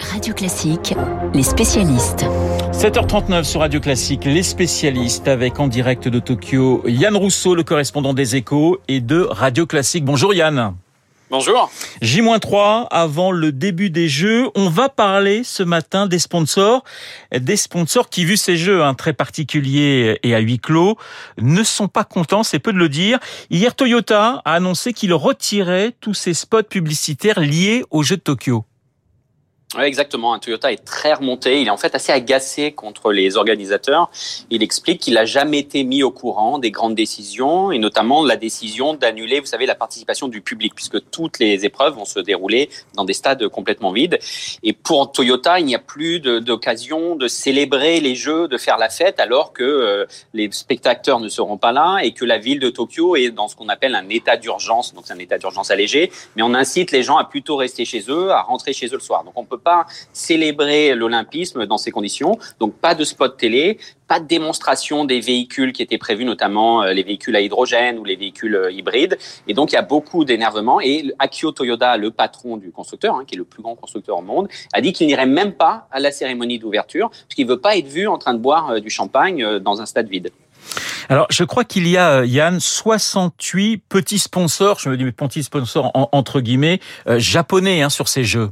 Radio Classique, les spécialistes. 7h39 sur Radio Classique, les spécialistes avec en direct de Tokyo Yann Rousseau, le correspondant des échos et de Radio Classique. Bonjour Yann. Bonjour. J-3 avant le début des jeux. On va parler ce matin des sponsors. Des sponsors qui, vu ces jeux hein, très particuliers et à huis clos, ne sont pas contents, c'est peu de le dire. Hier, Toyota a annoncé qu'il retirait tous ses spots publicitaires liés aux Jeux de Tokyo. Exactement. Toyota est très remonté. Il est en fait assez agacé contre les organisateurs. Il explique qu'il n'a jamais été mis au courant des grandes décisions et notamment la décision d'annuler, vous savez, la participation du public puisque toutes les épreuves vont se dérouler dans des stades complètement vides. Et pour Toyota, il n'y a plus d'occasion de, célébrer les jeux, de faire la fête alors que euh, les spectateurs ne seront pas là et que la ville de Tokyo est dans ce qu'on appelle un état d'urgence. Donc c'est un état d'urgence allégé, mais on incite les gens à plutôt rester chez eux, à rentrer chez eux le soir. Donc on peut pas célébrer l'olympisme dans ces conditions. Donc pas de spot télé, pas de démonstration des véhicules qui étaient prévus, notamment euh, les véhicules à hydrogène ou les véhicules euh, hybrides. Et donc il y a beaucoup d'énervement. Et Akio Toyoda, le patron du constructeur, hein, qui est le plus grand constructeur au monde, a dit qu'il n'irait même pas à la cérémonie d'ouverture parce qu'il veut pas être vu en train de boire euh, du champagne dans un stade vide. Alors, je crois qu'il y a, Yann, 68 petits sponsors, je me dis petits sponsors entre guillemets, japonais hein, sur ces jeux.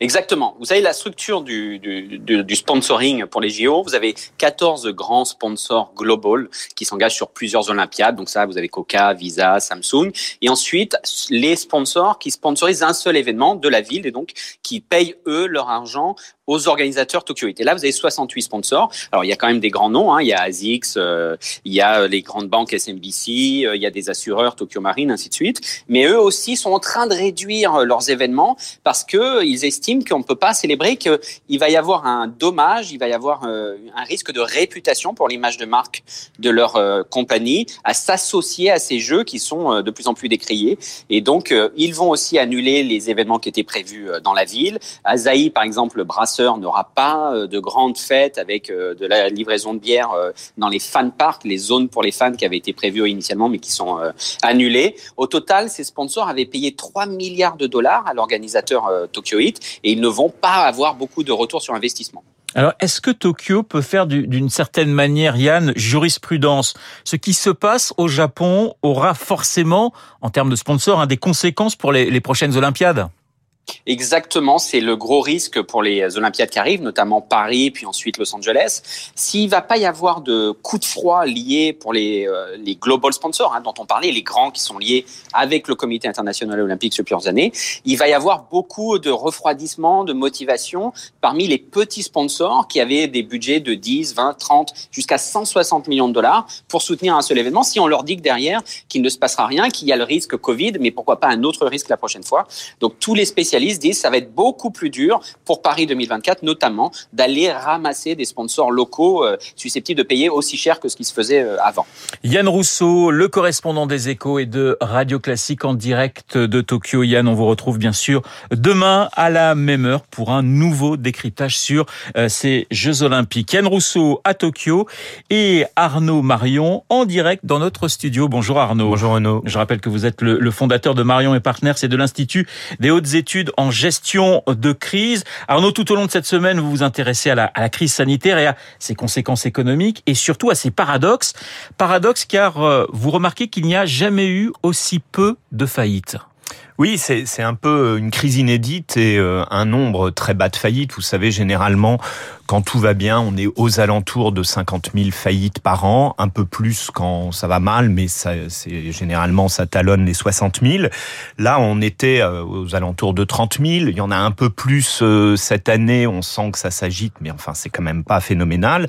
Exactement. Vous savez, la structure du, du, du, sponsoring pour les JO, vous avez 14 grands sponsors global qui s'engagent sur plusieurs Olympiades. Donc ça, vous avez Coca, Visa, Samsung. Et ensuite, les sponsors qui sponsorisent un seul événement de la ville et donc qui payent, eux, leur argent aux organisateurs Tokyo Et là, vous avez 68 sponsors. Alors, il y a quand même des grands noms. Hein. Il y a ASICS, euh, il y a les grandes banques SMBC, euh, il y a des assureurs Tokyo Marine, ainsi de suite. Mais eux aussi sont en train de réduire leurs événements parce que ils estiment qu'on ne peut pas célébrer, qu'il va y avoir un dommage, il va y avoir euh, un risque de réputation pour l'image de marque de leur euh, compagnie à s'associer à ces jeux qui sont euh, de plus en plus décriés. Et donc, ils vont aussi annuler les événements qui étaient prévus dans la ville. Azaï, par exemple, le n'aura pas de grandes fêtes avec de la livraison de bière dans les fan parks, les zones pour les fans qui avaient été prévues initialement mais qui sont annulées. Au total, ces sponsors avaient payé 3 milliards de dollars à l'organisateur Tokyo Heat et ils ne vont pas avoir beaucoup de retour sur investissement. Alors, est-ce que Tokyo peut faire d'une certaine manière, Yann, jurisprudence? Ce qui se passe au Japon aura forcément, en termes de sponsors, hein, des conséquences pour les prochaines Olympiades Exactement, c'est le gros risque pour les Olympiades qui arrivent, notamment Paris, puis ensuite Los Angeles. S'il va pas y avoir de coups de froid liés pour les, euh, les global sponsors hein, dont on parlait, les grands qui sont liés avec le Comité international olympique depuis plusieurs années, il va y avoir beaucoup de refroidissement, de motivation parmi les petits sponsors qui avaient des budgets de 10, 20, 30, jusqu'à 160 millions de dollars pour soutenir un seul événement. Si on leur dit que derrière, qu'il ne se passera rien, qu'il y a le risque Covid, mais pourquoi pas un autre risque la prochaine fois. Donc tous les spécialistes spécialistes disent que ça va être beaucoup plus dur pour Paris 2024, notamment d'aller ramasser des sponsors locaux euh, susceptibles de payer aussi cher que ce qui se faisait euh, avant. Yann Rousseau, le correspondant des Échos et de Radio Classique en direct de Tokyo. Yann, on vous retrouve bien sûr demain à la même heure pour un nouveau décryptage sur euh, ces Jeux Olympiques. Yann Rousseau à Tokyo et Arnaud Marion en direct dans notre studio. Bonjour Arnaud. Bonjour Arnaud. Je rappelle que vous êtes le, le fondateur de Marion et Partners et de l'Institut des hautes études en gestion de crise. Arnaud, tout au long de cette semaine, vous vous intéressez à la, crise sanitaire et à ses conséquences économiques et surtout à ses paradoxes. Paradoxes car euh, vous remarquez qu'il n'y a jamais eu aussi peu de faillites. Oui, c'est un peu une crise inédite et euh, un nombre très bas de faillites. Vous savez, généralement, quand tout va bien, on est aux alentours de 50 000 faillites par an, un peu plus quand ça va mal, mais c'est généralement ça talonne les 60 000. Là, on était euh, aux alentours de 30 000. Il y en a un peu plus euh, cette année. On sent que ça s'agite, mais enfin, c'est quand même pas phénoménal.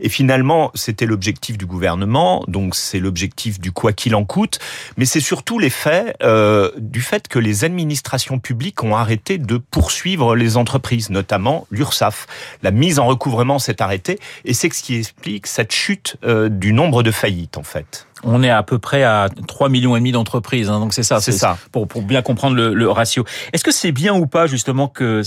Et finalement, c'était l'objectif du gouvernement, donc c'est l'objectif du quoi qu'il en coûte, mais c'est surtout l'effet euh, du fait que les administrations publiques ont arrêté de poursuivre les entreprises, notamment l'URSSAF. La mise en recouvrement s'est arrêté et c'est ce qui explique cette chute euh, du nombre de faillites en fait. On est à peu près à 3 millions et demi d'entreprises, hein, donc c'est ça, c'est ça. Pour, pour bien comprendre le, le ratio. Est-ce que c'est bien ou pas justement que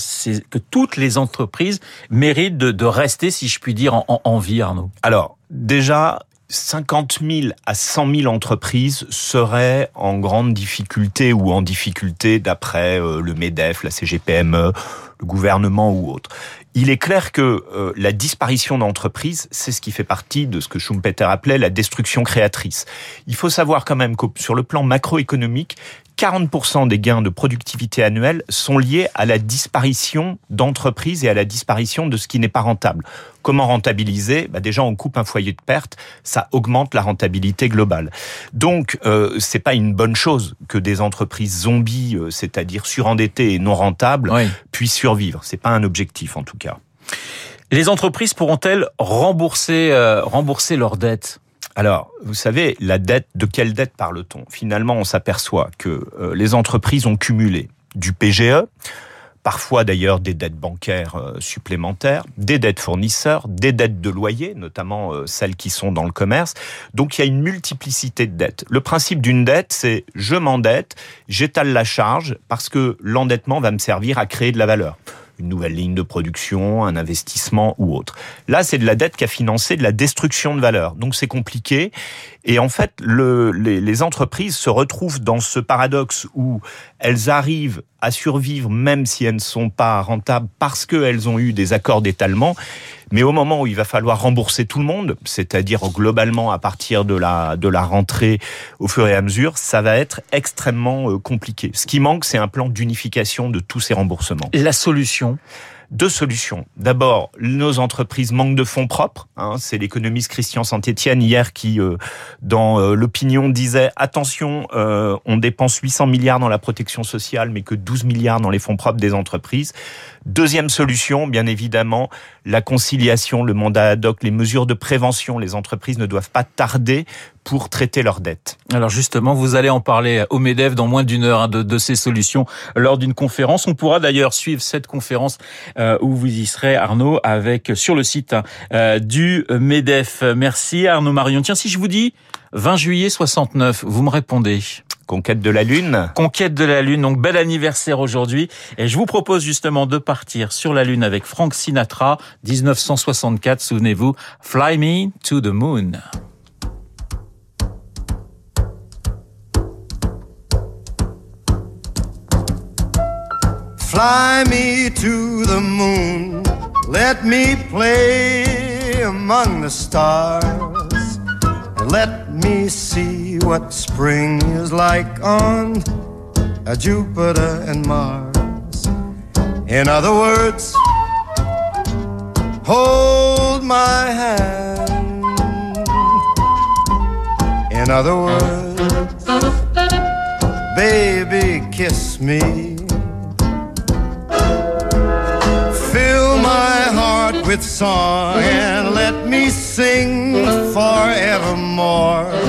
toutes les entreprises méritent de, de rester, si je puis dire, en, en vie, Arnaud? Alors déjà, 50 000 à 100 000 entreprises seraient en grande difficulté ou en difficulté d'après euh, le MEDEF, la CGPME, le gouvernement ou autre. Il est clair que euh, la disparition d'entreprises, c'est ce qui fait partie de ce que Schumpeter appelait la destruction créatrice. Il faut savoir quand même que sur le plan macroéconomique, 40% des gains de productivité annuels sont liés à la disparition d'entreprises et à la disparition de ce qui n'est pas rentable. Comment rentabiliser? Bah Déjà, on coupe un foyer de perte, ça augmente la rentabilité globale. Donc, euh, c'est pas une bonne chose que des entreprises zombies, euh, c'est-à-dire surendettées et non rentables, puissent survivre. C'est pas un objectif, en tout cas. Les entreprises pourront-elles rembourser, euh, rembourser leurs dettes? Alors, vous savez, la dette, de quelle dette parle-t-on? Finalement, on s'aperçoit que euh, les entreprises ont cumulé du PGE, parfois d'ailleurs des dettes bancaires euh, supplémentaires, des dettes fournisseurs, des dettes de loyer, notamment euh, celles qui sont dans le commerce. Donc il y a une multiplicité de dettes. Le principe d'une dette, c'est je m'endette, j'étale la charge parce que l'endettement va me servir à créer de la valeur une nouvelle ligne de production, un investissement ou autre. Là, c'est de la dette qui a financé de la destruction de valeur. Donc c'est compliqué. Et en fait, le, les, entreprises se retrouvent dans ce paradoxe où elles arrivent à survivre même si elles ne sont pas rentables parce qu'elles ont eu des accords d'étalement. Mais au moment où il va falloir rembourser tout le monde, c'est-à-dire globalement à partir de la, de la rentrée au fur et à mesure, ça va être extrêmement euh, compliqué. Ce qui manque, c'est un plan d'unification de tous ces remboursements. La solution deux solutions. D'abord, nos entreprises manquent de fonds propres. Hein. C'est l'économiste Christian Saint-Etienne hier qui, euh, dans euh, l'opinion, disait attention, euh, on dépense 800 milliards dans la protection sociale, mais que 12 milliards dans les fonds propres des entreprises. Deuxième solution, bien évidemment, la conciliation, le mandat ad hoc, les mesures de prévention. Les entreprises ne doivent pas tarder pour traiter leurs dettes. Alors justement, vous allez en parler au MEDEF dans moins d'une heure hein, de, ces solutions lors d'une conférence. On pourra d'ailleurs suivre cette conférence euh, où vous y serez, Arnaud, avec sur le site hein, euh, du MEDEF. Merci Arnaud Marion. Tiens, si je vous dis 20 juillet 69, vous me répondez Conquête de la Lune. Conquête de la Lune, donc bel anniversaire aujourd'hui. Et je vous propose justement de partir sur la Lune avec Frank Sinatra, 1964, souvenez-vous, Fly Me to the Moon. Fly me to the moon, let me play among the stars, and let me see what spring is like on a Jupiter and Mars. In other words, hold my hand. In other words, baby, kiss me. Fill my heart with song and let me sing forevermore.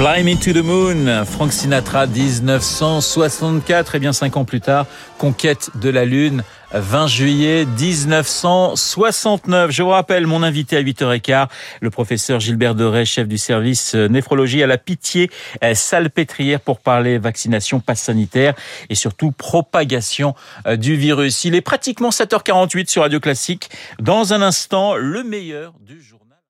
Fly Me to the Moon, Frank Sinatra, 1964, et bien cinq ans plus tard, Conquête de la Lune, 20 juillet 1969. Je vous rappelle mon invité à 8h15, le professeur Gilbert Deray, chef du service néphrologie à la Pitié Salpêtrière pour parler vaccination, passe sanitaire et surtout propagation euh, du virus. Il est pratiquement 7h48 sur Radio Classique. Dans un instant, le meilleur du jour.